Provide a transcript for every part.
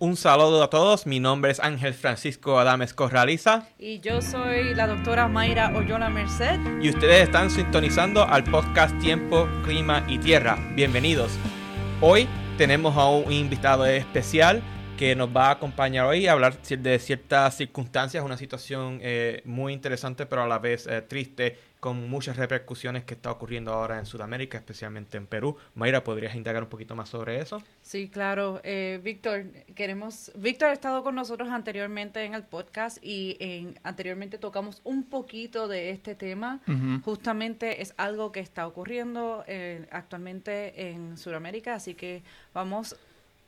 Un saludo a todos, mi nombre es Ángel Francisco Adames Corraliza. Y yo soy la doctora Mayra Oyola Merced. Y ustedes están sintonizando al podcast Tiempo, Clima y Tierra. Bienvenidos. Hoy tenemos a un invitado especial que nos va a acompañar hoy a hablar de ciertas circunstancias, una situación eh, muy interesante pero a la vez eh, triste, con muchas repercusiones que está ocurriendo ahora en Sudamérica, especialmente en Perú. Mayra, ¿podrías indagar un poquito más sobre eso? Sí, claro. Eh, Víctor, queremos... Víctor ha estado con nosotros anteriormente en el podcast y en, anteriormente tocamos un poquito de este tema. Justamente es algo que está ocurriendo actualmente en Sudamérica, así que vamos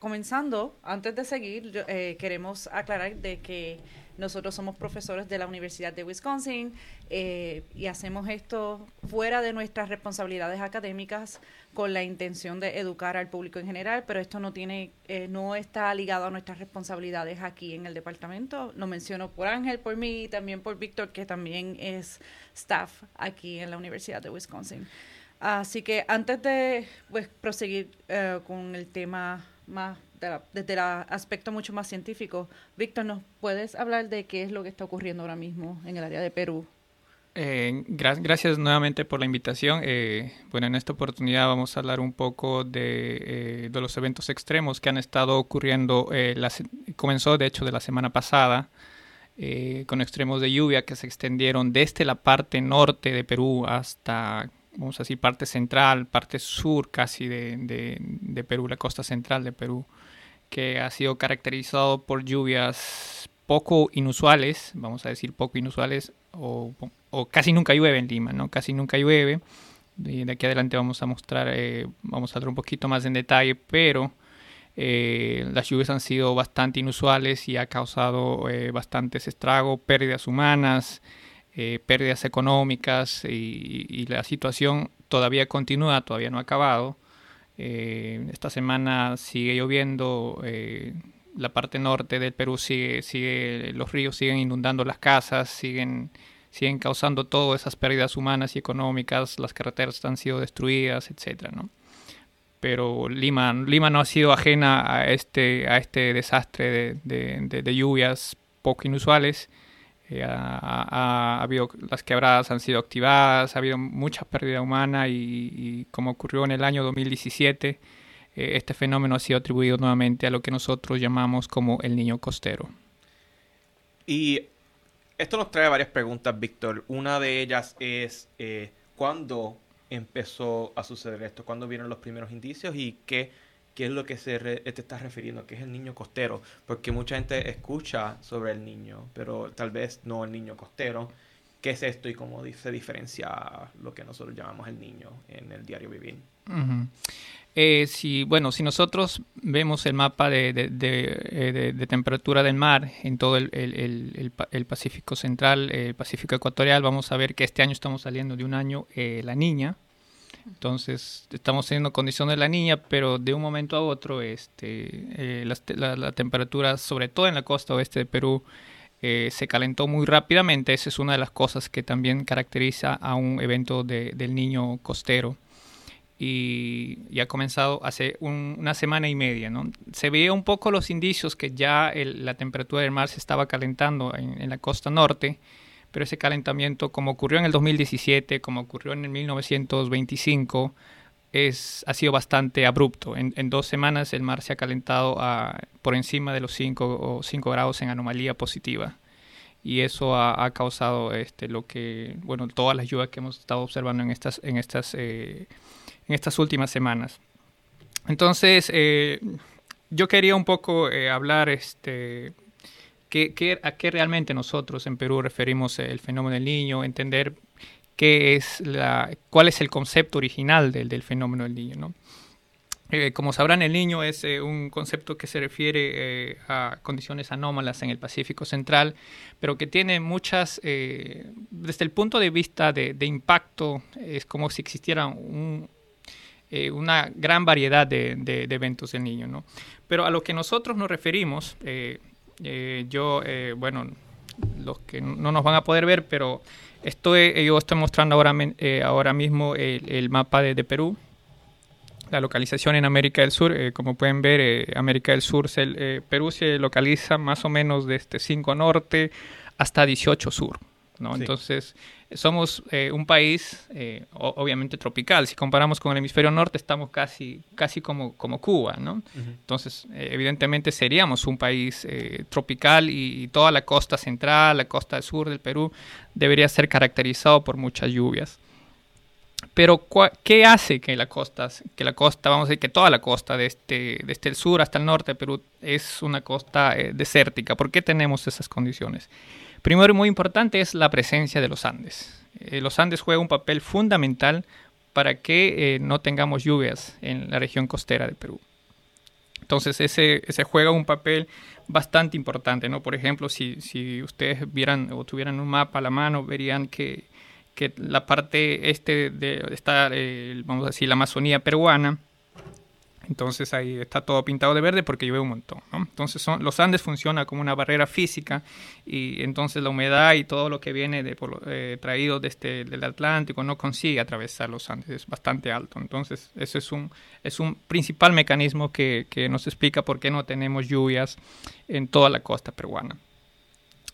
comenzando, antes de seguir, eh, queremos aclarar de que nosotros somos profesores de la Universidad de Wisconsin eh, y hacemos esto fuera de nuestras responsabilidades académicas con la intención de educar al público en general, pero esto no tiene, eh, no está ligado a nuestras responsabilidades aquí en el departamento. Lo menciono por Ángel, por mí y también por Víctor, que también es staff aquí en la Universidad de Wisconsin. Así que antes de pues, proseguir con el tema más desde el aspecto mucho más científico. Víctor, ¿nos puedes hablar de qué es lo que está ocurriendo ahora mismo en el área de Perú? Eh, gracias nuevamente por la invitación. Eh, bueno, en esta oportunidad vamos a hablar un poco de, eh, de los eventos extremos que han estado ocurriendo. comenzó, de hecho, de la semana pasada, con extremos de lluvia que se extendieron desde la parte norte de Perú hasta vamos a decir, parte central, parte sur casi de, de, Perú, la costa central de Perú, que ha sido caracterizado por lluvias poco inusuales, vamos a decir poco inusuales, o, casi nunca llueve en Lima, ¿no? Casi nunca llueve. Y de aquí adelante vamos a mostrar, eh, vamos a hablar un poquito más en detalle, pero eh, las lluvias han sido bastante inusuales y ha causado eh, bastantes estragos, pérdidas humanas, eh, pérdidas económicas y, la situación todavía continúa, todavía no ha acabado. Eh, esta semana sigue lloviendo, eh, la parte norte del Perú sigue, sigue, los ríos siguen inundando las casas, siguen, siguen causando todas esas pérdidas humanas y económicas, las carreteras han sido destruidas, etcétera, ¿no? Pero Lima, Lima no ha sido ajena a este, a este desastre de lluvias poco inusuales eh, ha, habido, las quebradas han sido activadas, ha habido mucha pérdida humana y, como ocurrió en el año 2017, eh, este fenómeno ha sido atribuido nuevamente a lo que nosotros llamamos como el niño costero. Y esto nos trae varias preguntas, Víctor. Una de ellas es, eh, ¿cuándo empezó a suceder esto? ¿Cuándo vieron los primeros indicios y qué qué es lo que se te está refiriendo, que es el niño costero, porque mucha gente escucha sobre el niño, pero tal vez no el niño costero. ¿Qué es esto y cómo se diferencia lo que nosotros llamamos el niño en el diario vivir? Eh, si, bueno, si nosotros vemos el mapa de, de, eh, temperatura del mar en todo el, el, Pacífico Central, el Pacífico Ecuatorial, vamos a ver que este año estamos saliendo de un año eh, la niña, entonces, estamos teniendo condiciones de la niña, pero de un momento a otro, este, eh, la, temperatura, sobre todo en la costa oeste de Perú, eh, se calentó muy rápidamente. Esa es una de las cosas que también caracteriza a un evento del niño costero. Y, ha comenzado hace una semana y media. ¿no? Se veía un poco los indicios que ya la temperatura del mar se estaba calentando en, en la costa norte pero ese calentamiento, como ocurrió en el 2017, como ocurrió en el 1925, es, ha sido bastante abrupto. En, dos semanas el mar se ha calentado a, por encima de los 5 o 5 grados en anomalía positiva. Y eso ha, causado este, lo que, bueno, todas las lluvias que hemos estado observando en estas, en estas, eh, en estas últimas semanas. Entonces, eh, yo quería un poco eh, hablar este, a qué realmente nosotros en Perú referimos el fenómeno del niño, entender qué es la, cuál es el concepto original del, del fenómeno del niño. ¿no? Eh, como sabrán, el niño es eh, un concepto que se refiere eh, a condiciones anómalas en el Pacífico Central, pero que tiene muchas, desde el punto de vista de, impacto, es como si existiera una gran variedad de, de, eventos del niño. ¿no? Pero a lo que nosotros nos referimos, eh, yo, eh, bueno, los que no nos van a poder ver, pero estoy, yo estoy mostrando ahora, eh, ahora mismo el, mapa de, Perú. la localización en América del Sur. como pueden ver, América del Sur, Perú se localiza más o menos desde 5 norte hasta 18 sur. ¿No? Entonces, somos eh, un país eh, obviamente tropical. Si comparamos con el hemisferio norte, estamos casi, casi como, como Cuba, ¿no? Entonces, eh, evidentemente seríamos un país tropical y, toda la costa central, la costa sur del Perú, debería ser caracterizado por muchas lluvias. Pero, ¿qué hace que la costa, que la costa, vamos a decir que toda la costa, desde, este, desde el sur hasta el norte de Perú, es una costa desértica? ¿Por qué tenemos esas condiciones? Primero muy importante es la presencia de los Andes. Eh, los Andes juegan un papel fundamental para que eh, no tengamos lluvias en la región costera de Perú. Entonces ese, juega un papel bastante importante, ¿no? Por ejemplo, si, si ustedes vieran o tuvieran un mapa a la mano, verían que, que la parte este de esta, eh, vamos a decir, la Amazonía peruana, entonces ahí está todo pintado de verde porque llueve un montón. Entonces los Andes funcionan como una barrera física y entonces la humedad y todo lo que viene de, eh, traído desde el Atlántico no consigue atravesar los Andes, es bastante alto. Entonces ese es un, principal mecanismo que, nos explica por qué no tenemos lluvias en toda la costa peruana.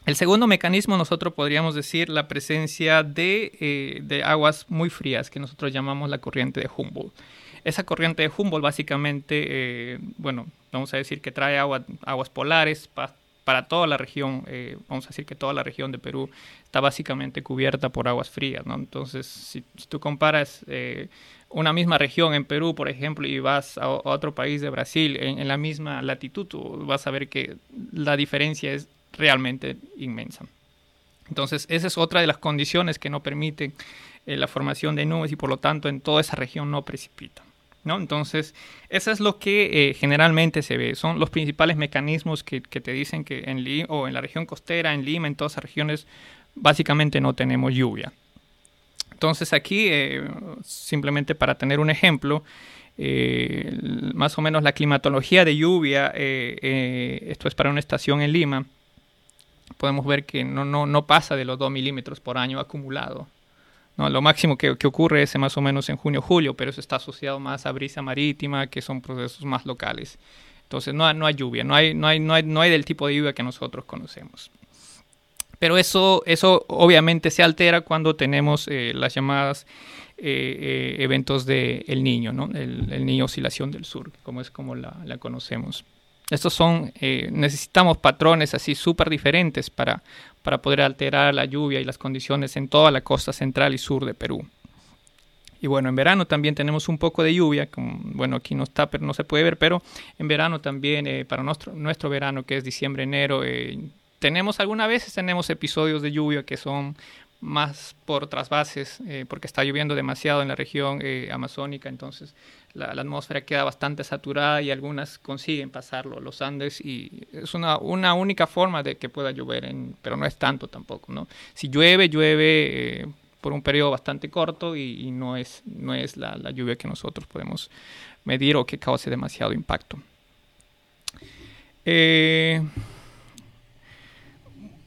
El segundo mecanismo nosotros podríamos decir la presencia de, eh, de aguas muy frías que nosotros llamamos la corriente de Humboldt. Esa corriente de Humboldt básicamente, eh, bueno, vamos a decir que trae agua, aguas polares para toda la región, eh, vamos a decir que toda la región de Perú está básicamente cubierta por aguas frías, ¿no? Entonces, si, tú comparas eh, una misma región en Perú, por ejemplo, y vas a, otro país de Brasil en, la misma latitud, vas a ver que la diferencia es realmente inmensa. Entonces, esa es otra de las condiciones que no permiten la formación de nubes y por lo tanto en toda esa región no precipita. Entonces, eso es lo que eh, generalmente se ve. Son los principales mecanismos que, te dicen que en Lima, o en la región costera, en Lima, en todas esas regiones, básicamente no tenemos lluvia. Entonces aquí, eh, simplemente para tener un ejemplo, eh, más o menos la climatología de lluvia, esto es para una estación en Lima, podemos ver que no, no, no pasa de los 2 milímetros por año acumulado. No, lo máximo que, ocurre es más o menos en junio-julio, pero eso está asociado más a brisa marítima, que son procesos más locales. Entonces no, no hay lluvia, no hay, no, hay, no, hay, no hay del tipo de lluvia que nosotros conocemos. Pero eso, eso obviamente se altera cuando tenemos eh, las llamadas eh, eh, eventos del el niño, ¿no? el, niño oscilación del sur, como es como la, la conocemos. Estos son, necesitamos patrones así súper diferentes para, para poder alterar la lluvia y las condiciones en toda la costa central y sur de Perú. Y bueno, en verano también tenemos un poco de lluvia, bueno, aquí no está, pero no se puede ver, pero en verano también, eh, para nuestro, nuestro verano, que es diciembre, enero, eh, tenemos algunas veces tenemos episodios de lluvia que son más por otras bases, eh, porque está lloviendo demasiado en la región amazónica, entonces la, atmósfera queda bastante saturada y algunas consiguen pasarlo los Andes y es una, una única forma de que pueda llover, en, pero no es tanto tampoco, ¿no? Si llueve, llueve eh, por un periodo bastante corto y, no es, no es la, lluvia que nosotros podemos medir o que cause demasiado impacto. Eh,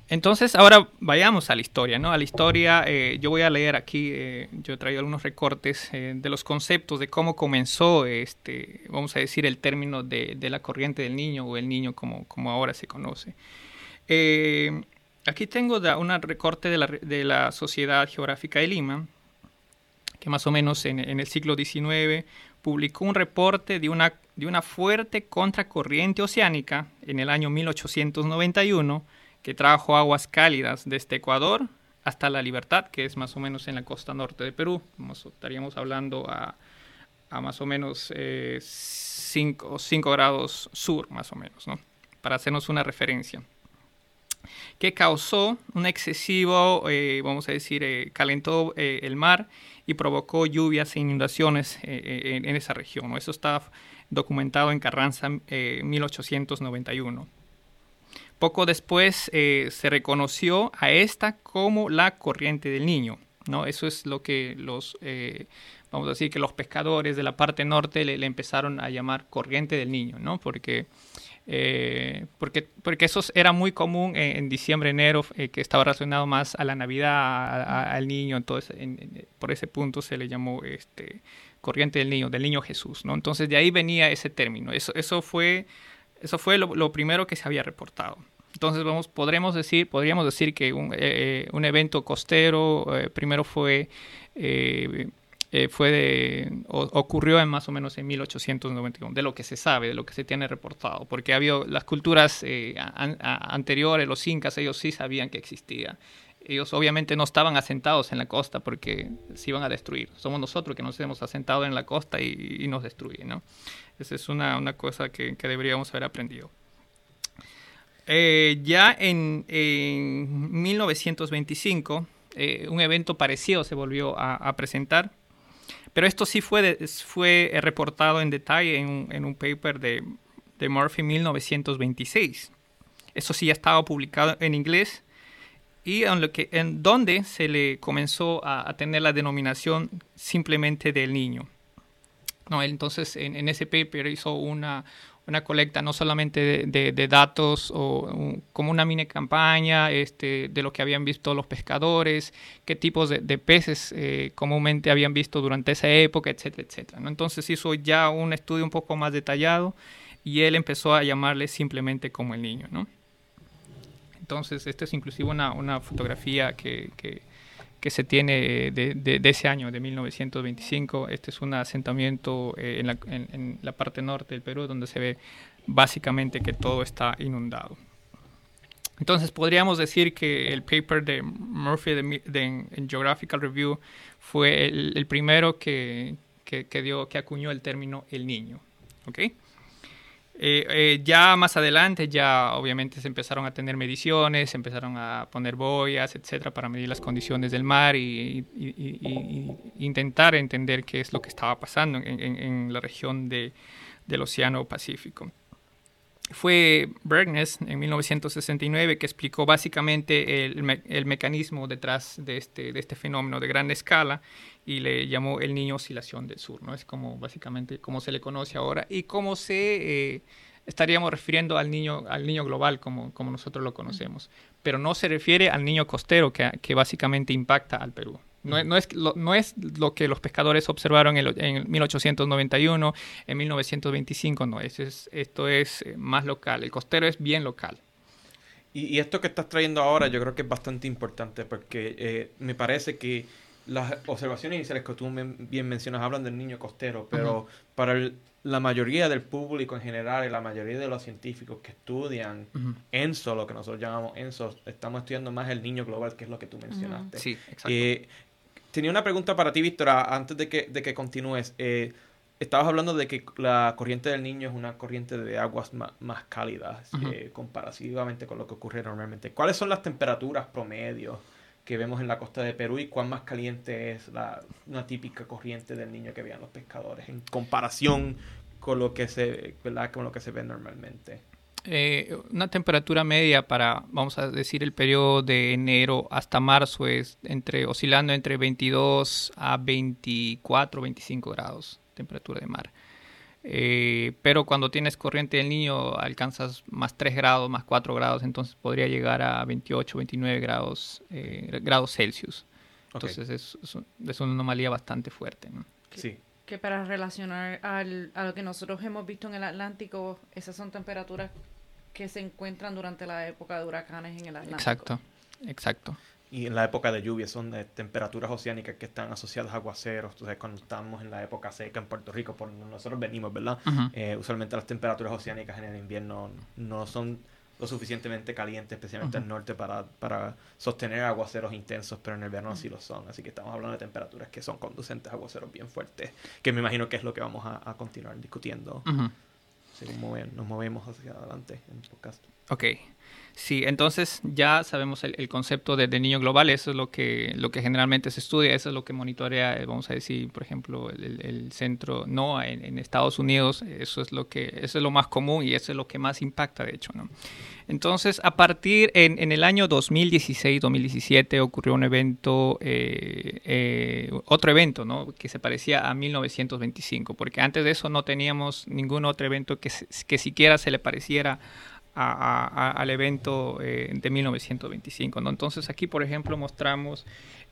entonces, ahora vayamos a la historia, ¿no? A la historia, eh, yo voy a leer aquí, eh, yo he traído algunos recortes eh, de los conceptos de cómo comenzó, este, vamos a decir, el término de, la corriente del niño o el niño como, como ahora se conoce. aquí tengo un recorte de la, de la, Sociedad Geográfica de Lima, que más o menos en, en el siglo XIX publicó un reporte de una, de una fuerte contracorriente oceánica en el año 1891 que trajo aguas cálidas desde Ecuador hasta la Libertad, que es más o menos en la costa norte de Perú. estaríamos hablando a, más o menos 5 eh, grados sur, más o menos, ¿no? para hacernos una referencia que causó un excesivo, eh, vamos a decir, eh, calentó el mar y provocó lluvias e inundaciones en, en, esa región. Eso está documentado en Carranza 1891. Poco después eh, se reconoció a esta como la corriente del niño. ¿no? Eso es lo que los, eh, vamos a decir que los pescadores de la parte norte le, empezaron a llamar corriente del niño, ¿no? porque, eh, porque, porque eso era muy común en, diciembre, enero, que estaba relacionado más a la Navidad, al niño, entonces por ese punto se le llamó este, corriente del niño, del niño Jesús, ¿no? Entonces de ahí venía ese término. Eso, eso fue, eso fue lo, primero que se había reportado. Entonces vamos, podremos decir, podríamos decir que un, eh, un evento costero primero fue eh, fue ocurrió en más o menos en 1891, de lo que se sabe, de lo que se tiene reportado, porque había las culturas eh, anteriores, los incas, ellos sí sabían que existía. Ellos obviamente no estaban asentados en la costa porque se iban a destruir. Somos nosotros que nos hemos asentado en la costa y, nos destruyen, ¿no? Esa es una, una cosa que, que, deberíamos haber aprendido. Eh, ya en, en 1925, un evento parecido se volvió a, a presentar pero esto sí fue, fue eh, reportado en detalle en, un paper de, de Murphy 1926. Eso sí ya estaba publicado en inglés y en, lo que, en donde se le comenzó a, tener la denominación simplemente del niño. No, entonces en, en, ese paper hizo una, una colecta no solamente de, datos o como una mini campaña este, de lo que habían visto los pescadores, qué tipos de, peces eh, comúnmente habían visto durante esa época, etcétera, etcétera. ¿no? Entonces hizo ya un estudio un poco más detallado y él empezó a llamarle simplemente como el niño. ¿no? Entonces, esta es inclusive una, una fotografía que, que que se tiene de, de, ese año, de 1925. Este es un asentamiento eh, en, la, en, la, parte norte del Perú, donde se ve básicamente que todo está inundado. Entonces podríamos decir que el paper de Murphy de, en, Geographical Review fue el, el primero que, que, que, dio, que acuñó el término el niño. ¿okay? Eh, eh, ya más adelante, ya obviamente se empezaron a tener mediciones, se empezaron a poner boyas, etcétera, para medir las condiciones del mar y, intentar entender qué es lo que estaba pasando en, la región de, del Océano Pacífico. Fue Bergnes en 1969 que explicó básicamente el, mecanismo detrás de este, de este fenómeno de gran escala y le llamó el niño oscilación del sur, ¿no? Es como básicamente como se le conoce ahora y cómo se eh, estaríamos refiriendo al niño, al niño global como, como nosotros lo conocemos, pero no se refiere al niño costero que básicamente impacta al Perú. No, no, es, lo, no es lo que los pescadores observaron en, en 1891, en 1925, no, es, es, esto es eh, más local, el costero es bien local. Y, y, esto que estás trayendo ahora yo creo que es bastante importante porque eh, me parece que las observaciones iniciales que tú bien mencionas hablan del niño costero, pero para la mayoría del público en general y la mayoría de los científicos que estudian ENSO, lo que nosotros llamamos ENSO, estamos estudiando más el niño global, que es lo que tú mencionaste. Sí, exacto. Eh, tenía una pregunta para ti, Víctor, antes de que, de que continúes. Eh, estabas hablando de que la corriente del niño es una corriente de aguas más, cálidas eh, comparativamente con lo que ocurre normalmente. ¿Cuáles son las temperaturas promedios? que vemos en la costa de Perú y cuán más caliente es la, una típica corriente del niño que vean los pescadores en comparación con lo que se, Con lo que se ve normalmente. Eh, una temperatura media para, vamos a decir, el periodo de enero hasta marzo es entre oscilando entre 22 a 24, 25 grados temperatura de mar. Eh, pero cuando tienes corriente del niño alcanzas más 3 grados, más 4 grados, entonces podría llegar a 28, 29 grados, eh, grados Celsius. Entonces es, es, una anomalía bastante fuerte. Sí. Que para relacionar al, a lo que nosotros hemos visto en el Atlántico, esas son temperaturas que se encuentran durante la época de huracanes en el Atlántico. Exacto, exacto y en la época de lluvia son de temperaturas oceánicas que están asociadas a aguaceros. Entonces, cuando estamos en la época seca en Puerto Rico, por donde nosotros venimos, ¿verdad? Eh, usualmente las temperaturas oceánicas en el invierno no son lo suficientemente calientes, especialmente en el norte, para, para sostener aguaceros intensos, pero en el verano sí lo son. Así que estamos hablando de temperaturas que son conducentes a aguaceros bien fuertes, que me imagino que es lo que vamos a, continuar discutiendo según nos movemos hacia adelante en el podcast. Ok. Sí, entonces ya sabemos el, concepto de, niño global, eso es lo que, lo que generalmente se estudia, eso es lo que monitorea, eh, vamos a decir, por ejemplo, el, centro NOAA en, Estados Unidos, eso es lo que eso es lo más común y eso es lo que más impacta, de hecho, ¿no? Entonces, a partir en, en el año 2016-2017 ocurrió un evento, eh, eh, otro evento, ¿no? Que se parecía a 1925, porque antes de eso no teníamos ningún otro evento que, que siquiera se le pareciera al evento eh, de 1925. ¿no? Entonces aquí, por ejemplo, mostramos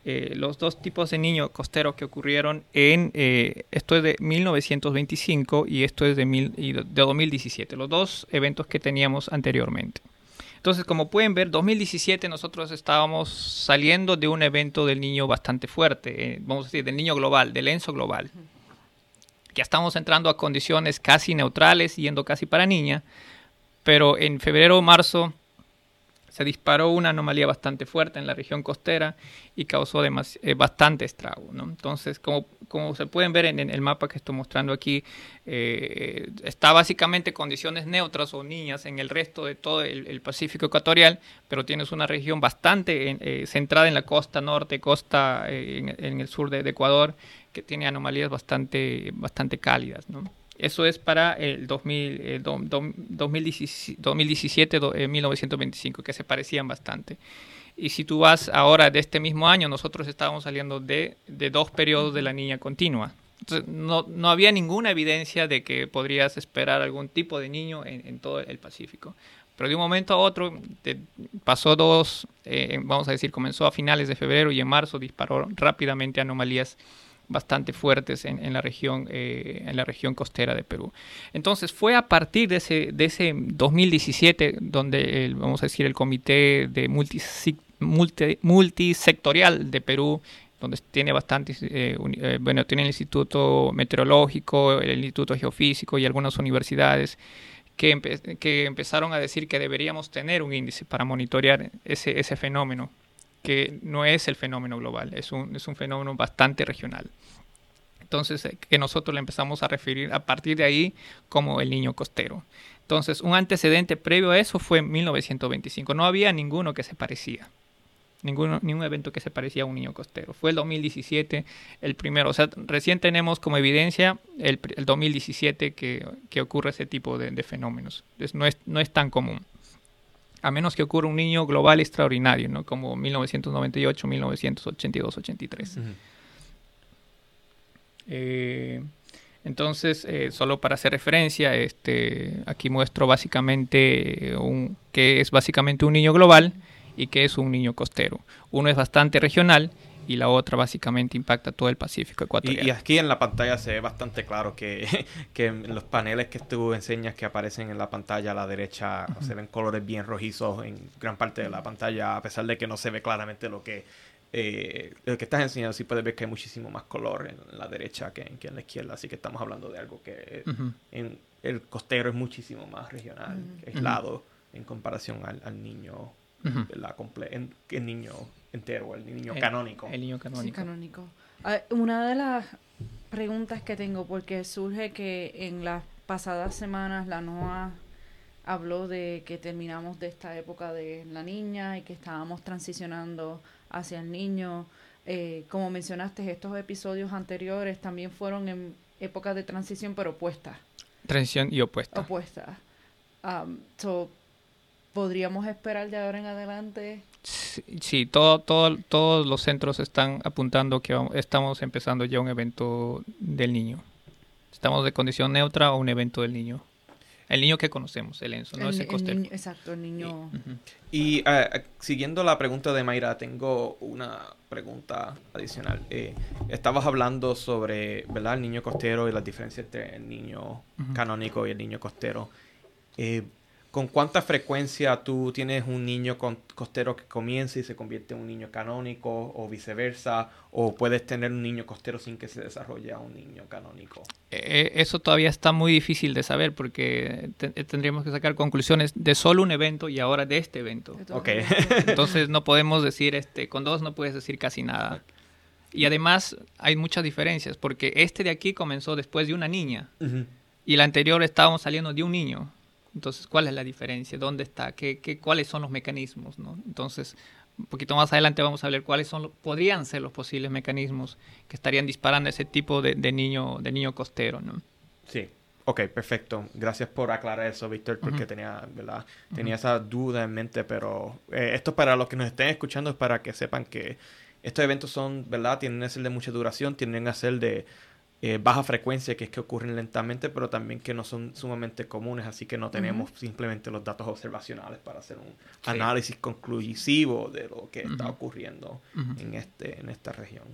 eh, los dos tipos de niños costeros que ocurrieron en, eh, esto es de 1925 y esto es de, mil, de 2017, los dos eventos que teníamos anteriormente. Entonces, como pueden ver, 2017 nosotros estábamos saliendo de un evento del niño bastante fuerte, vamos a decir, del niño global, del ENSO global. Ya estamos entrando a condiciones casi neutrales, yendo casi para niña, pero en febrero o marzo se disparó una anomalía bastante fuerte en la región costera y causó eh, bastante estrago. Entonces, como, como, se pueden ver en, el mapa que estoy mostrando aquí, eh, está básicamente condiciones neutras o niñas en el resto de todo el, Pacífico ecuatorial, pero tienes una región bastante eh, centrada en la costa norte, costa en, el sur de, de, Ecuador, que tiene anomalías bastante, bastante cálidas. ¿no? Eso es para el 2000, 2017, 1925, que se parecían bastante. Y si tú vas ahora de este mismo año, nosotros estábamos saliendo de, dos periodos de la niña continua. No, no, había ninguna evidencia de que podrías esperar algún tipo de niño en, todo el Pacífico. Pero de un momento a otro pasó dos, eh, vamos a decir, comenzó a finales de febrero y en marzo disparó rápidamente anomalías bastante fuertes en, la región eh, en la región costera de Perú. Entonces fue a partir de ese de ese 2017 donde el, vamos a decir el comité de multi, multisectorial de Perú donde tiene bastantes, eh, eh, bueno, tiene el Instituto Meteorológico, el Instituto Geofísico y algunas universidades que, que empezaron a decir que deberíamos tener un índice para monitorear ese, ese fenómeno que no es el fenómeno global, es un, es un fenómeno bastante regional. Entonces, eh, que nosotros le empezamos a referir a partir de ahí como el niño costero. Entonces, un antecedente previo a eso fue en 1925. No había ninguno que se parecía. Ninguno, ningún evento que se parecía a un niño costero. Fue el 2017 el primero. O sea, recién tenemos como evidencia el, 2017 que, que, ocurre ese tipo de, fenómenos. Entonces, no es, no es tan común a menos que ocurra un niño global extraordinario, ¿no? Como 1998, 1982, 83. entonces, eh, solo para hacer referencia, este, aquí muestro básicamente un, que es básicamente un niño global y que es un niño costero. Uno es bastante regional y la otra básicamente impacta todo el Pacífico ecuatorial. Y, aquí en la pantalla se ve bastante claro que, que en los paneles que tú enseñas que aparecen en la pantalla a la derecha se ven colores bien rojizos en gran parte de la pantalla, a pesar de que no se ve claramente lo que, eh, lo que estás enseñando. Sí puedes ver que hay muchísimo más color en la derecha que en, la izquierda, así que estamos hablando de algo que en el costero es muchísimo más regional, aislado en comparación al, niño, la comple el niño entero, el niño canónico. El niño canónico. canónico. Ah, una de las preguntas que tengo, porque surge que en las pasadas semanas la NOA habló de que terminamos de esta época de la niña y que estábamos transicionando hacia el niño. Eh, como mencionaste, estos episodios anteriores también fueron en épocas de transición, pero opuestas. Transición y opuesta. Opuesta. Um, ¿Podríamos esperar de ahora en adelante Sí, todo, todo, todos los centros están apuntando que estamos empezando ya un evento del niño. Estamos de condición neutra o un evento del niño. El niño que conocemos, el Enzo, no ese costero. exacto, el niño. Y uh, siguiendo la pregunta de Mayra, tengo una pregunta adicional. Eh, estabas hablando sobre, ¿verdad? El niño costero y las diferencias entre el niño canónico y el niño costero. Eh, ¿Con cuánta frecuencia tú tienes un niño costero que comienza y se convierte en un niño canónico o viceversa? ¿O puedes tener un niño costero sin que se desarrolle a un niño canónico? Eh, eso todavía está muy difícil de saber porque eh, tendríamos que sacar conclusiones de solo un evento y ahora de este evento. Okay. Entonces no podemos decir, este, con dos no puedes decir casi nada. Y además hay muchas diferencias porque este de aquí comenzó después de una niña y el anterior estábamos saliendo de un niño. Entonces, ¿cuál es la diferencia? ¿Dónde está? ¿Qué, qué, cuáles son los mecanismos? ¿no? Entonces, un poquito más adelante vamos a ver cuáles son podrían ser los posibles mecanismos que estarían disparando ese tipo de, niño de niño costero, ¿no? Sí. Ok, perfecto. Gracias por aclarar eso, Víctor, porque tenía, ¿verdad? tenía esa duda en mente, pero eh, esto para los que nos estén escuchando es para que sepan que estos eventos son, ¿verdad? Tienen que ser de mucha duración, tienen que ser de eh, baja frecuencia, que es que ocurren lentamente, pero también que no son sumamente comunes, así que no tenemos simplemente los datos observacionales para hacer un análisis conclusivo de lo que está ocurriendo en, este, en esta región.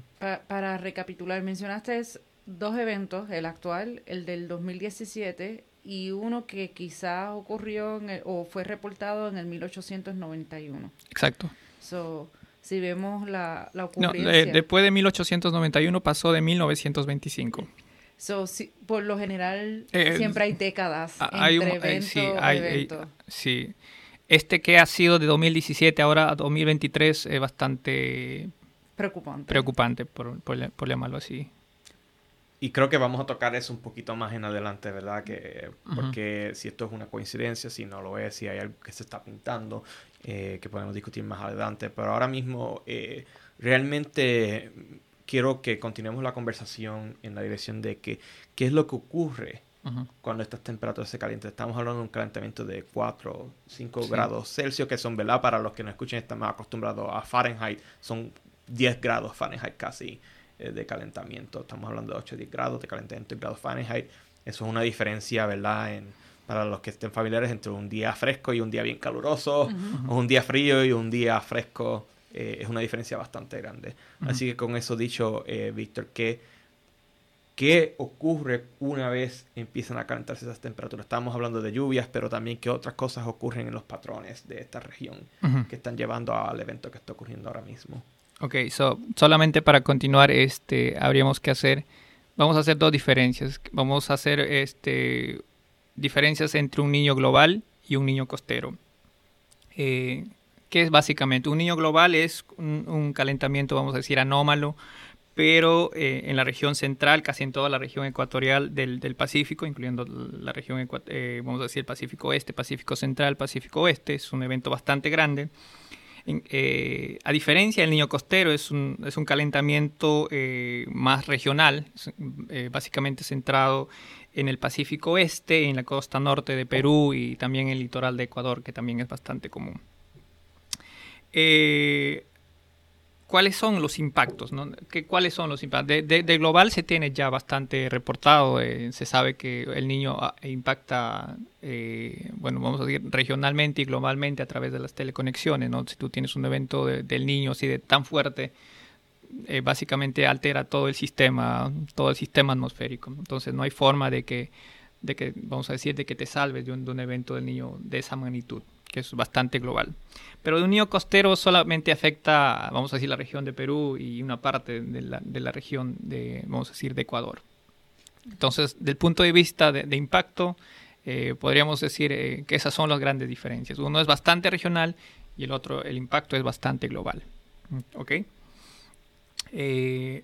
para recapitular, mencionaste dos eventos, el actual, el del 2017 y uno que quizá ocurrió o fue reportado en el 1891. Exacto. So, si vemos la, la ocurrencia... No, después de 1891 pasó de 1925. So, por lo general eh, siempre hay décadas hay entre un, eh, evento sí, hay, evento. sí. Este que ha sido de 2017 ahora a 2023 es bastante preocupante. Preocupante, por, por, por llamarlo así y creo que vamos a tocar eso un poquito más en adelante, ¿verdad? Que, porque si esto es una coincidencia, si no lo es, si hay algo que se está pintando, eh, que podemos discutir más adelante. Pero ahora mismo, eh, realmente quiero que continuemos la conversación en la dirección de que qué es lo que ocurre cuando estas temperaturas se calientan. Estamos hablando de un calentamiento de 4, 5 grados Celsius, que son, ¿verdad? Para los que no escuchen, están más acostumbrados a Fahrenheit, son 10 grados Fahrenheit casi. Eh, de calentamiento. Estamos hablando de 8 10 grados de calentamiento en grados Fahrenheit. Eso es una diferencia, ¿verdad? En, para los que estén familiares entre un día fresco y un día bien caluroso, o un día frío y un día fresco. Eh, es una diferencia bastante grande. Así que con eso dicho, eh, Víctor, ¿qué, ¿qué ocurre una vez empiezan a calentarse esas temperaturas? Estamos hablando de lluvias, pero también qué otras cosas ocurren en los patrones de esta región que están llevando al evento que está ocurriendo ahora mismo. Ok, so, solamente para continuar, este, habríamos que hacer, vamos a hacer dos diferencias. Vamos a hacer este, diferencias entre un niño global y un niño costero. Eh, ¿Qué es básicamente? Un niño global es un, calentamiento, vamos a decir, anómalo, pero eh, en la región central, casi en toda la región ecuatorial del, Pacífico, incluyendo la región, eh, vamos a decir, el Pacífico Oeste, Pacífico Central, Pacífico Oeste, es un evento bastante grande. Eh, a diferencia del niño costero, es un, es un calentamiento eh, más regional, básicamente centrado en el Pacífico Oeste, en la costa norte de Perú y también el litoral de Ecuador, que también es bastante común. ¿Cuáles son los impactos? ¿Qué, ¿Cuáles son los impactos? De, global se tiene ya bastante reportado. Eh, se sabe que el niño ah, impacta, eh, bueno, vamos a decir, regionalmente y globalmente a través de las teleconexiones. Si tú tienes un evento del niño así de tan fuerte, eh, básicamente altera todo el sistema, todo el sistema atmosférico. Entonces no hay forma de que, de que vamos a decir, de que te salves de un evento del niño de esa magnitud que es bastante global. Pero de un niño costero solamente afecta, vamos a decir, la región de Perú y una parte de la, región de, vamos a decir, de Ecuador. Entonces, del punto de vista de, impacto, eh, podríamos decir eh, que esas son las grandes diferencias. Uno es bastante regional y el otro, el impacto es bastante global. ¿Ok? Eh,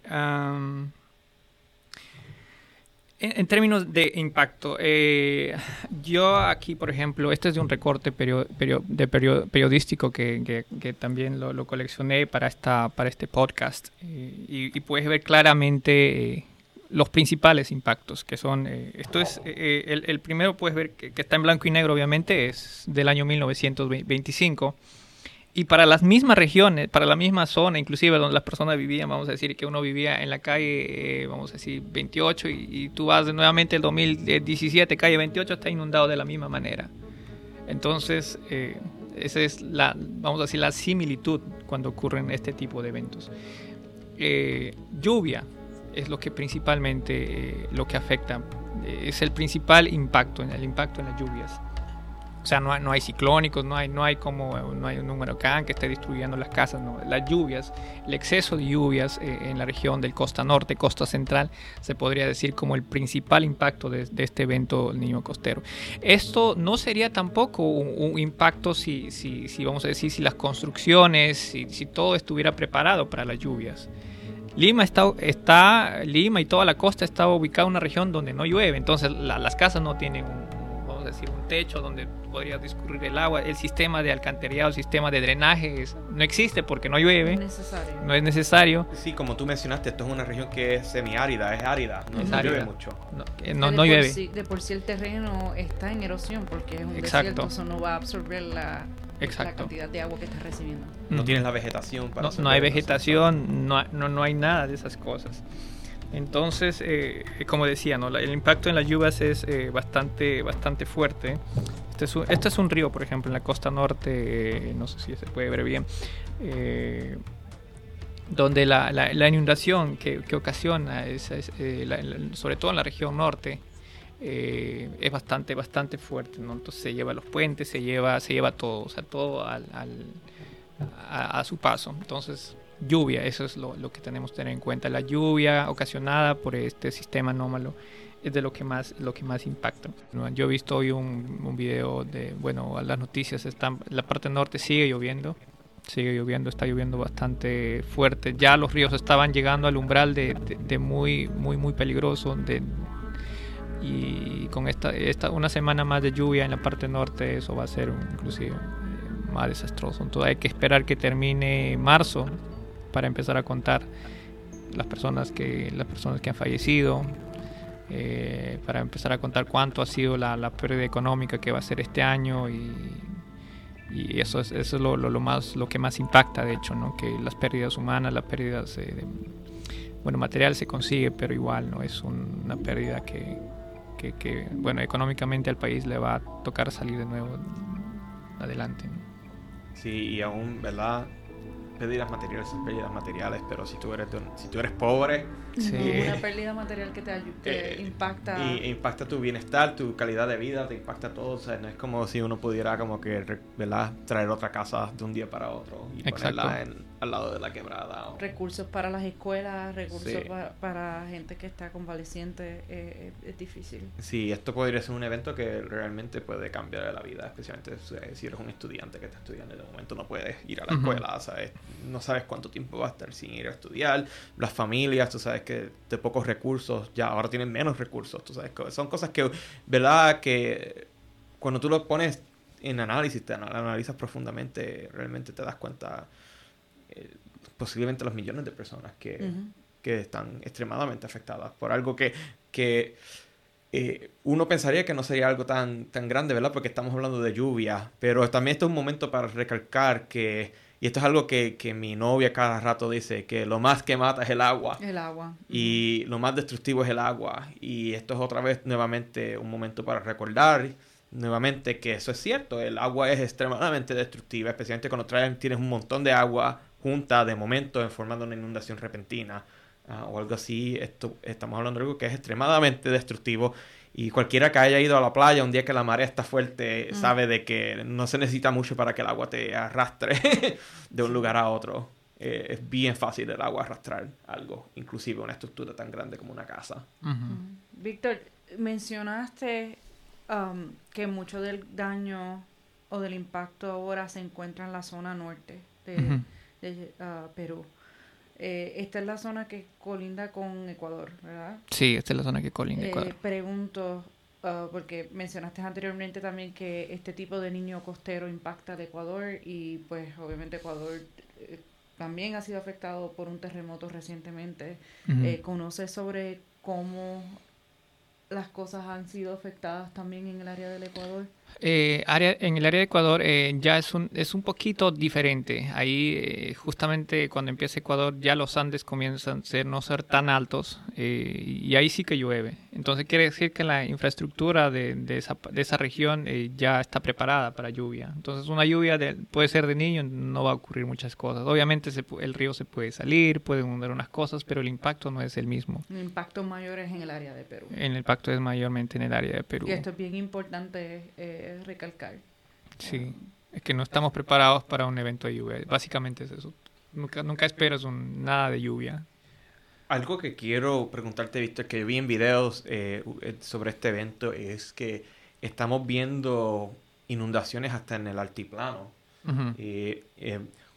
en, términos de impacto, eh, yo aquí, por ejemplo, este es de un recorte de periodístico que, también lo, coleccioné para, esta, para este podcast eh, y, puedes ver claramente eh, los principales impactos que son, esto es, el, el, primero puedes ver que, está en blanco y negro, obviamente, es del año 1925 y para las mismas regiones, para la misma zona, inclusive donde las personas vivían, vamos a decir que uno vivía en la calle, eh, vamos a decir, 28 y, tú vas nuevamente el 2017, calle 28 está inundado de la misma manera. Entonces, eh, esa es la, vamos a decir, la similitud cuando ocurren este tipo de eventos. Eh, lluvia es lo que principalmente, lo que afecta, es el principal impacto, el impacto en las lluvias. Sea, no hay, ciclónicos, no hay, no hay como no hay un huracán que esté destruyendo las casas. Las lluvias, el exceso de lluvias eh, en la región del costa norte, costa central, se podría decir como el principal impacto de, este evento del niño costero. Esto no sería tampoco un, impacto si, si, si, vamos a decir, si las construcciones, si, si todo estuviera preparado para las lluvias. Lima está, está, Lima y toda la costa está ubicada en una región donde no llueve, entonces las casas no tienen a decir, un techo donde podría discurrir el agua. El sistema de alcantarillado, el sistema de drenaje no existe porque no llueve. No es necesario. No es necesario. Sí, como tú mencionaste, esto es una región que es semiárida, es árida, no, llueve mucho. No, eh, no, llueve. de por sí el terreno está en erosión porque es un desierto, eso no va a absorber la, cantidad de agua que está recibiendo. No tienes la vegetación para No, no hay vegetación, no, no, no hay nada de esas cosas. Entonces, eh, como decía, ¿no? el impacto en las lluvias es eh, bastante, bastante fuerte. Este es, un, este es, un, río, por ejemplo, en la costa norte, no sé si se puede ver bien, donde la, inundación que, ocasiona, es, sobre todo en la región norte, es bastante, bastante fuerte. ¿no? Entonces se lleva los puentes, se lleva, se lleva todo, o sea, todo al a, a, su paso. Entonces, lluvia, eso es lo, que tenemos que tener en cuenta. La lluvia ocasionada por este sistema anómalo es de lo que más, lo que más impacta. Yo he visto hoy un, un video de, bueno, las noticias están, la parte norte sigue lloviendo, sigue lloviendo, está lloviendo bastante fuerte. Ya los ríos estaban llegando al umbral de, de, muy, muy, muy peligroso. De, y con esta, esta, una semana más de lluvia en la parte norte, eso va a ser inclusive más desastroso. Entonces hay que esperar que termine marzo para empezar a contar las personas que, las personas que han fallecido, eh, para empezar a contar cuánto ha sido la, pérdida económica que va a ser este año y, y eso es, eso es lo, lo, más, lo que más impacta, de hecho, ¿no? que las pérdidas humanas, las pérdidas eh, de, bueno, material se consigue, pero igual no es una pérdida que, que, que, bueno, económicamente al país le va a tocar salir de nuevo adelante. Sí, y aún, ¿verdad? Pérdidas materiales son pérdidas materiales, pero si tú eres, si tú eres pobre... Sí. una pérdida material que te eh, impacta... Y impacta tu bienestar, tu calidad de vida, te impacta todo. O sea, no es como si uno pudiera como que, ¿verdad? Traer otra casa de un día para otro y ponerla en, al lado de la quebrada. Recursos para las escuelas, recursos para, gente que está convaleciente, eh, es difícil. Sí, esto podría ser un evento que realmente puede cambiar la vida, especialmente si eres un estudiante que está estudiando y de momento no puedes ir a la escuela, ¿sabes? No sabes cuánto tiempo va a estar sin ir a estudiar. Las familias, tú sabes que de pocos recursos, ya ahora tienen menos recursos, tú sabes, son cosas que, ¿verdad? Que cuando tú lo pones en análisis, te analizas profundamente, realmente te das cuenta eh, posiblemente los millones de personas que, que, están extremadamente afectadas por algo que, que eh, uno pensaría que no sería algo tan, tan grande, ¿verdad? Porque estamos hablando de lluvia, pero también esto es un momento para recalcar que, y esto es algo que, que mi novia cada rato dice, que lo más que mata es el agua. El agua. Y lo más destructivo es el agua. Y esto es otra vez nuevamente un momento para recordar nuevamente que eso es cierto, el agua es extremadamente destructiva, especialmente cuando traen, tienes un montón de agua junta de momento formando una inundación repentina ah, o algo así. Esto, estamos hablando de algo que es extremadamente destructivo y cualquiera que haya ido a la playa un día que la marea está fuerte mm. sabe de que no se necesita mucho para que el agua te arrastre de un lugar a otro. Eh, es bien fácil el agua arrastrar algo, inclusive una estructura tan grande como una casa. Mm. Víctor, mencionaste um, que mucho del daño o del impacto ahora se encuentra en la zona norte de, de uh, Perú. Eh, esta es la zona que colinda con Ecuador, ¿verdad? Sí, esta es la zona que colinda eh, Ecuador. Pregunto, uh, porque mencionaste anteriormente también que este tipo de niño costero impacta al Ecuador y pues obviamente Ecuador eh, también ha sido afectado por un terremoto recientemente. Uh ¿Conoces sobre cómo las cosas han sido afectadas también en el área del Ecuador? Eh, área, en el área de Ecuador eh, ya es un, es un poquito diferente. Ahí eh, justamente cuando empieza Ecuador ya los Andes comienzan a ser, no ser tan altos y ahí sí que llueve. Entonces quiere decir que la infraestructura de, de, esa, de esa, región ya está preparada para lluvia. Entonces una lluvia de, puede ser de niño, no va a ocurrir muchas cosas. Obviamente el río se puede salir, puede hundir unas cosas, pero el impacto no es el mismo. El impacto mayor es en el área de Perú. El impacto es mayormente en el área de Perú. Y esto es bien importante recalcar. Sí, es que no estamos preparados para un evento de lluvia. Básicamente es eso. Nunca, nunca esperas un, nada de lluvia. Algo que quiero preguntarte, Víctor, que vi en videos eh, eh, sobre este evento, es que estamos viendo inundaciones hasta en el altiplano. eh,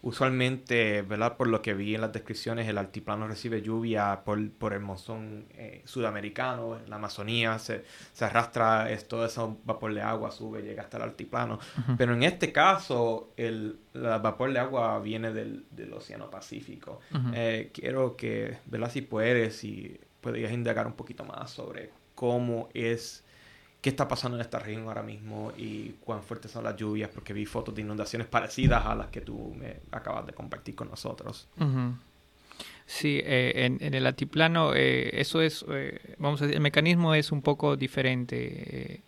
usualmente, ¿verdad? Por lo que vi en las descripciones, el altiplano recibe lluvia por, por el monzón eh, sudamericano, la Amazonía se, se arrastra, es, todo ese vapor de agua sube, llega hasta el altiplano. Pero en este caso, el, vapor de agua viene del, del Océano Pacífico. Eh, quiero que, ¿verdad? Si puedes, si podrías indagar un poquito más sobre cómo es qué está pasando en esta región ahora mismo y cuán fuertes son las lluvias, porque vi fotos de inundaciones parecidas a las que tú me acabas de compartir con nosotros. Sí, eh, en, el altiplano eh, eso es, eh, vamos a decir, el mecanismo es un poco diferente.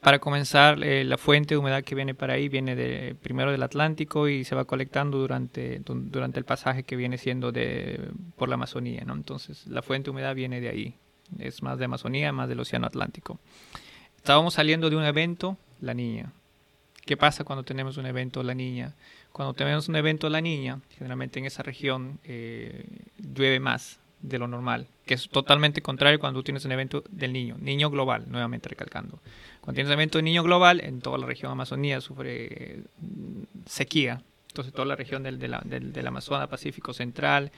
para comenzar, la fuente de humedad que viene para ahí viene primero del Atlántico y se va colectando durante, durante el pasaje que viene siendo de, por la Amazonía. ¿no? Entonces, la fuente de humedad viene de ahí. Es más de Amazonía, más del Océano Atlántico. Estábamos saliendo de un evento, La Niña. ¿Qué pasa cuando tenemos un evento, La Niña? Cuando tenemos un evento la niña, generalmente en esa región eh, llueve más de lo normal, que es totalmente contrario cuando tú tienes un evento del niño, niño global, nuevamente recalcando. Cuando tienes un evento de niño global, en toda la región Amazonía sufre mm, sequía, entonces toda la región del, del, Amazonas Pacífico Central,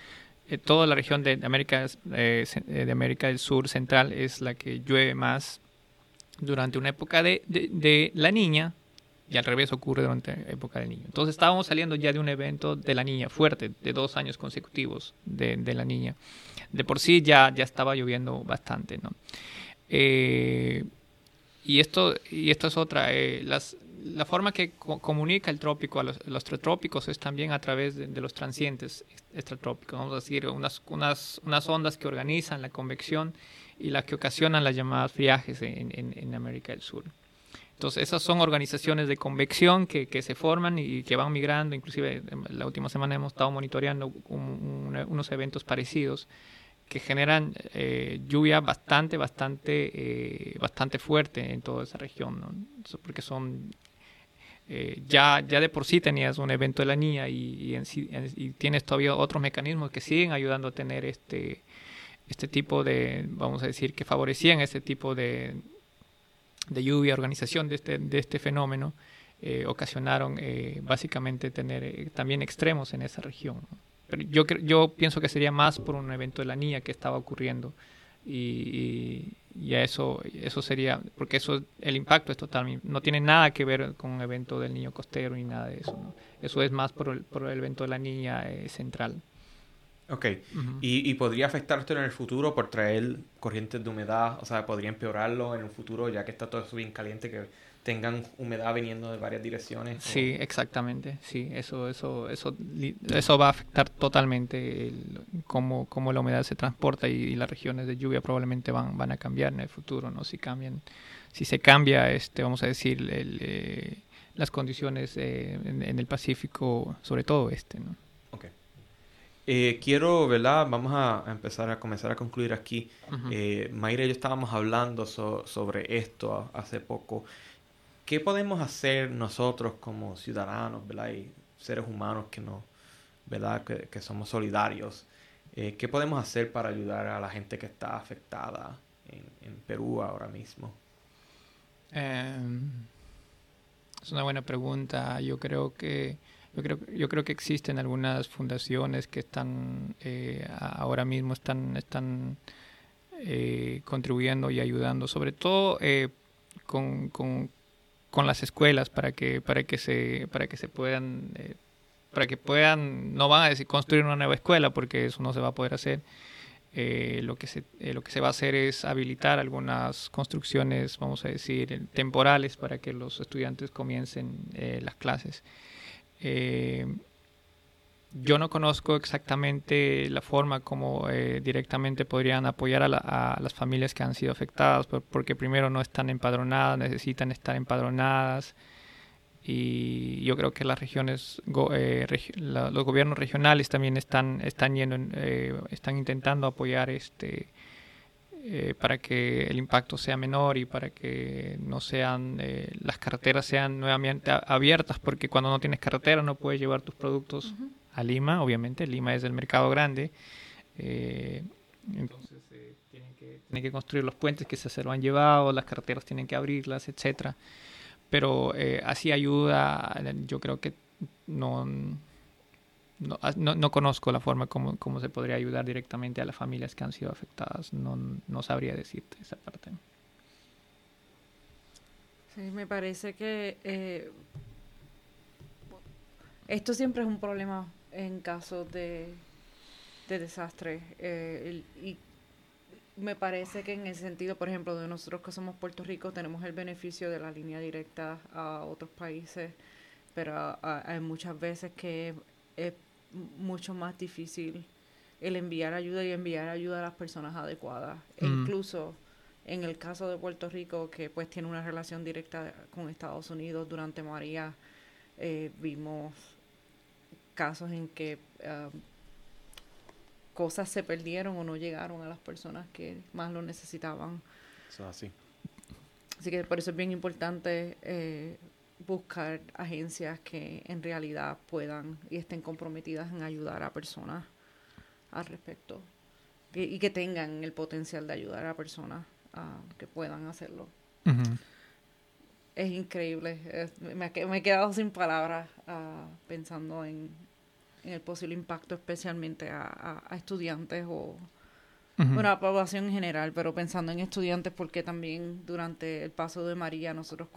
eh, toda la región de América, eh, de América del Sur Central es la que llueve más durante una época de, de la niña, y al revés ocurre durante la época del niño. Entonces estábamos saliendo ya de un evento de la niña fuerte, de dos años consecutivos de, la niña. De por sí ya, ya estaba lloviendo bastante, ¿no? Eh, y, esto, y esto es otra, eh, las, la forma que comunica el trópico a los, los estratrópicos es también a través de, los transientes estratrópicos, vamos a decir, unas, unas, unas ondas que organizan la convección y las que ocasionan las llamadas friajes en, en América del Sur. Entonces, esas son organizaciones de convección que, que, se forman y que van migrando. Inclusive, la última semana hemos estado monitoreando unos eventos parecidos que generan eh, lluvia bastante, bastante, eh, bastante fuerte en toda esa región, ¿no? porque son eh, ya, ya de por sí tenías un evento de la niña y, y, tienes todavía otros mecanismos que siguen ayudando a tener este, este tipo de, vamos a decir, que favorecían este tipo de, de lluvia, organización de este, de este fenómeno, eh, ocasionaron eh, básicamente tener eh, también extremos en esa región. Pero yo, yo pienso que sería más por un evento de la niña que estaba ocurriendo y, y, a eso, eso sería, porque eso, el impacto es total, no tiene nada que ver con un evento del niño costero ni nada de eso. Eso es más por el, por el evento de la niña central. Ok. ¿Y, ¿Y, podría afectar esto en el futuro por traer corrientes de humedad? O sea, ¿podría empeorarlo en el futuro ya que está todo eso bien caliente, que tengan humedad viniendo de varias direcciones? Sí, exactamente. Sí, eso, eso, eso, eso va a afectar totalmente el, cómo, cómo, la humedad se transporta y, las regiones de lluvia probablemente van, van a cambiar en el futuro, ¿no? Si cambian, si se cambia, este, vamos a decir, el, eh, las condiciones eh, en, en, el Pacífico, sobre todo este, ¿no? Eh, quiero, ¿verdad? Vamos a empezar a comenzar a concluir aquí. eh, Mayra y yo estábamos hablando sobre esto hace poco. ¿Qué podemos hacer nosotros como ciudadanos, ¿verdad? Y seres humanos que no, ¿verdad? Que, somos solidarios. Eh, ¿Qué podemos hacer para ayudar a la gente que está afectada en, Perú ahora mismo? Em, es una buena pregunta. Yo creo que yo creo, yo creo que existen algunas fundaciones que están eh, ahora mismo están, están eh, contribuyendo y ayudando, sobre todo con, con, las escuelas para que para que se para que se puedan para que puedan no van a decir construir una nueva escuela porque eso no se va a poder hacer. lo que se lo que se va a hacer es habilitar algunas construcciones, vamos a decir, temporales para que los estudiantes comiencen las clases. Eh, yo no conozco exactamente la forma como eh, directamente podrían apoyar a, las familias que han sido afectadas, porque primero no están empadronadas, necesitan estar empadronadas. Y yo creo que las regiones, eh, los gobiernos regionales también están, están, yendo, están intentando apoyar este, eh, para que el impacto sea menor y para que no sean eh, las carreteras sean nuevamente abiertas porque cuando no tienes carretera no puedes llevar tus productos a Lima obviamente Lima es el mercado grande eh, entonces tienen que, tienen, que, construir los puentes que se lo han llevado las carreteras tienen que abrirlas etcétera pero así ayuda yo creo que no Ah, no, no, conozco la forma como, cómo se podría ayudar directamente a las familias que han sido afectadas. No, no sabría decirte esa parte. Sí, me parece que eh, esto siempre es un problema en caso de, de desastre. Eh, y me parece que en el sentido, por ejemplo, de nosotros que somos Puerto Rico, tenemos el beneficio de la línea directa a otros países, pero hay muchas veces que es mucho más difícil el enviar ayuda y enviar ayuda a las personas adecuadas. E mm. incluso en el caso de Puerto Rico, que pues tiene una relación directa con Estados Unidos durante María, eh, vimos casos en que um, cosas se perdieron o no llegaron a las personas que más lo necesitaban. Eso así. Así que por eso es bien importante eh, buscar agencias que en realidad puedan y estén comprometidas en ayudar a personas al respecto y que tengan el potencial de ayudar a personas que puedan hacerlo. Es increíble. me, he quedado sin palabras ah, pensando en, el posible impacto especialmente a, estudiantes o, bueno, a población en general, pero pensando en estudiantes porque también durante el paso de María nosotros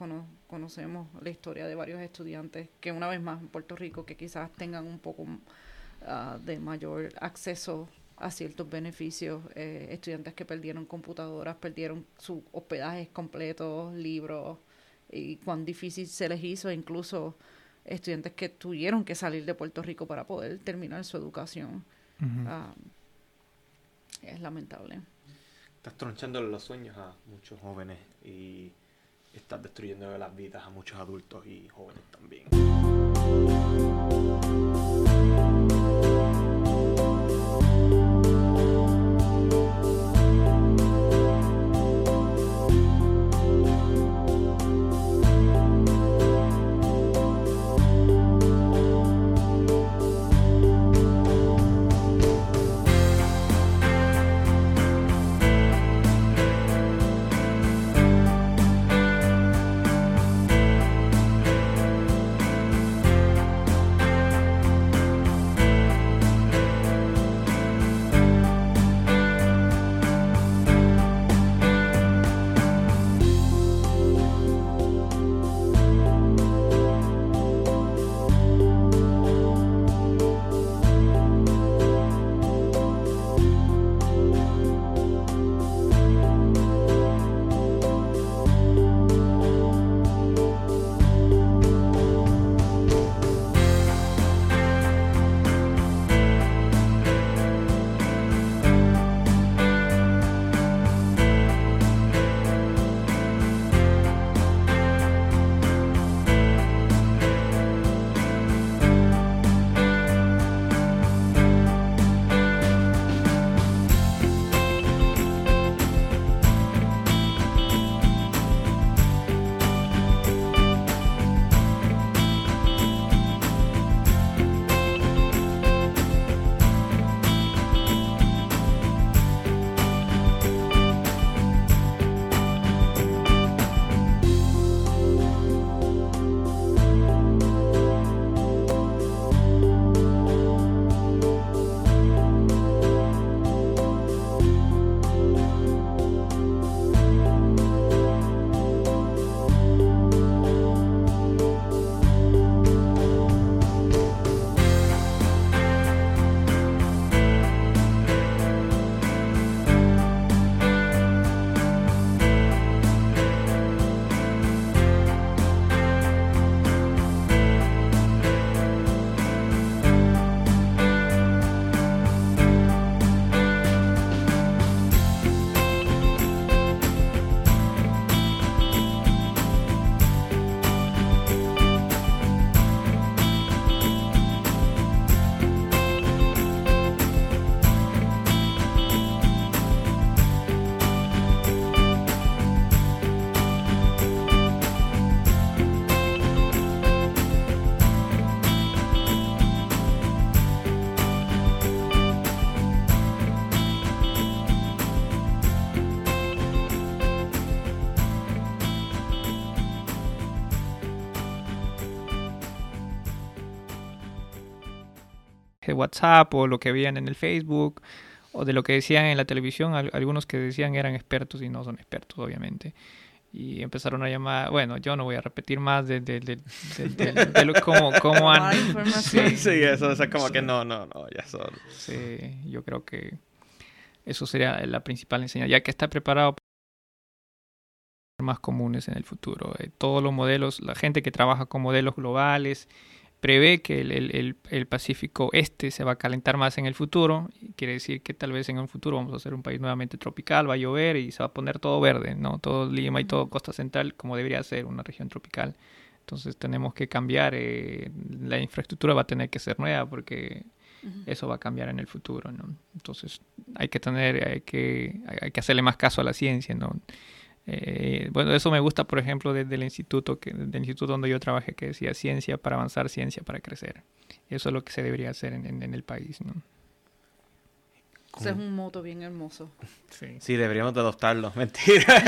conocemos la historia de varios estudiantes que una vez más en Puerto Rico que quizás tengan un poco ah, de mayor acceso a ciertos beneficios. Eh, estudiantes que perdieron computadoras, perdieron sus hospedajes completos, libros, y cuán difícil se les hizo, incluso estudiantes que tuvieron que salir de Puerto Rico para poder terminar su educación. Ah, es lamentable. Estás tronchando los sueños a muchos jóvenes y estás destruyendo las vidas a muchos adultos y jóvenes también. WhatsApp o lo que veían en el Facebook o de lo que decían en la televisión, algunos que decían eran expertos y no son expertos, obviamente. Y empezaron a llamar, bueno, yo no voy a repetir más de, de, de, de lo, cómo, cómo han... Sí, sí, eso, es como que no, no, no, ya son... Sí, yo creo que eso sería la principal enseñanza, ya que está preparado para más comunes en el futuro. Eh, todos los modelos, la gente que trabaja con modelos globales, prevé que el, Pacífico Este se va a calentar más en el futuro. Quiere decir que tal vez en un futuro vamos a ser un país nuevamente tropical, va a llover y se va a poner todo verde, ¿no? Todo Lima y todo Costa Central como debería ser una región tropical. Entonces tenemos que cambiar, eh, la infraestructura va a tener que ser nueva porque eso va a cambiar en el futuro, ¿no? Entonces hay que tener, hay que, hay que hacerle más caso a la ciencia, ¿no? Eh, bueno, eso me gusta, por ejemplo, desde el instituto, que, del instituto donde yo trabajé, que decía ciencia para avanzar, ciencia para crecer. Eso es lo que se debería hacer en, en, el país, ¿no? Ese es un moto bien hermoso. Sí. sí, deberíamos de adoptarlo. Mentira.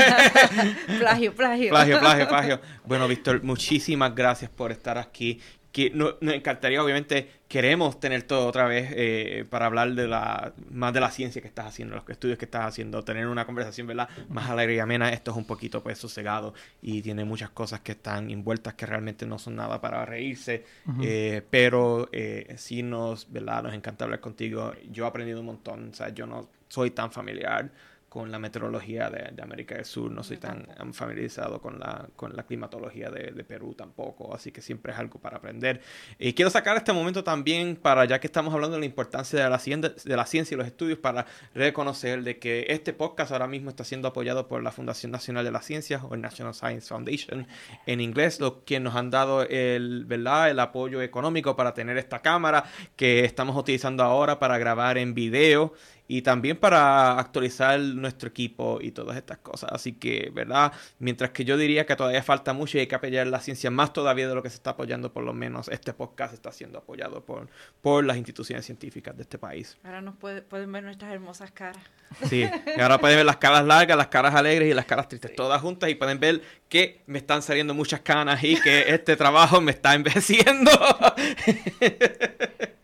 plagio, plagio. Plagio, plagio, plagio. Bueno, Víctor, muchísimas gracias por estar aquí que nos, encantaría, obviamente, queremos tener todo otra vez eh, para hablar de la más de la ciencia que estás haciendo, los estudios que estás haciendo, tener una conversación, ¿verdad? Más alegre y amena. Esto es un poquito, pues, sosegado y tiene muchas cosas que están envueltas que realmente no son nada para reírse, eh, pero eh, sí nos, ¿verdad? Nos encanta hablar contigo. Yo he aprendido un montón, o sea, yo no soy tan familiar con la meteorología de, América del Sur, no soy tan familiarizado con la, con la climatología de, Perú tampoco, así que siempre es algo para aprender. Y quiero sacar este momento también para, ya que estamos hablando de la importancia de la, de la ciencia y los estudios, para reconocer de que este podcast ahora mismo está siendo apoyado por la Fundación Nacional de las Ciencias o el National Science Foundation en inglés, los quienes nos han dado el, ¿verdad? el apoyo económico para tener esta cámara que estamos utilizando ahora para grabar en video y también para actualizar nuestro equipo y todas estas cosas. Así que, ¿verdad? Mientras que yo diría que todavía falta mucho y hay que apoyar la ciencia más todavía de lo que se está apoyando, por lo menos este podcast está siendo apoyado por, por las instituciones científicas de este país. Ahora nos pueden ver nuestras hermosas caras. Sí, ahora pueden ver las caras largas, las caras alegres y las caras tristes, todas juntas y pueden ver que me están saliendo muchas canas y que este trabajo me está envejeciendo.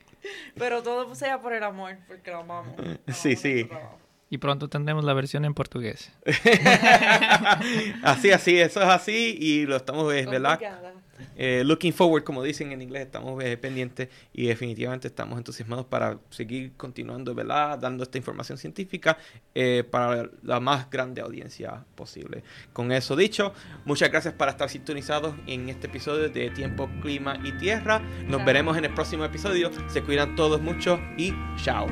Pero todo sea por el amor, porque lo amamos. sí, sí. Y pronto tendremos la versión en portugués. así, así, eso es así y lo estamos, ¿verdad? Eh, looking forward, como dicen en inglés, estamos eh, pendientes y definitivamente estamos entusiasmados para seguir continuando, ¿verdad? Dando esta información científica eh, para la más grande audiencia posible. Con eso dicho, muchas gracias por estar sintonizados en este episodio de Tiempo, Clima y Tierra. Nos veremos en el próximo episodio. Se cuidan todos mucho y chao.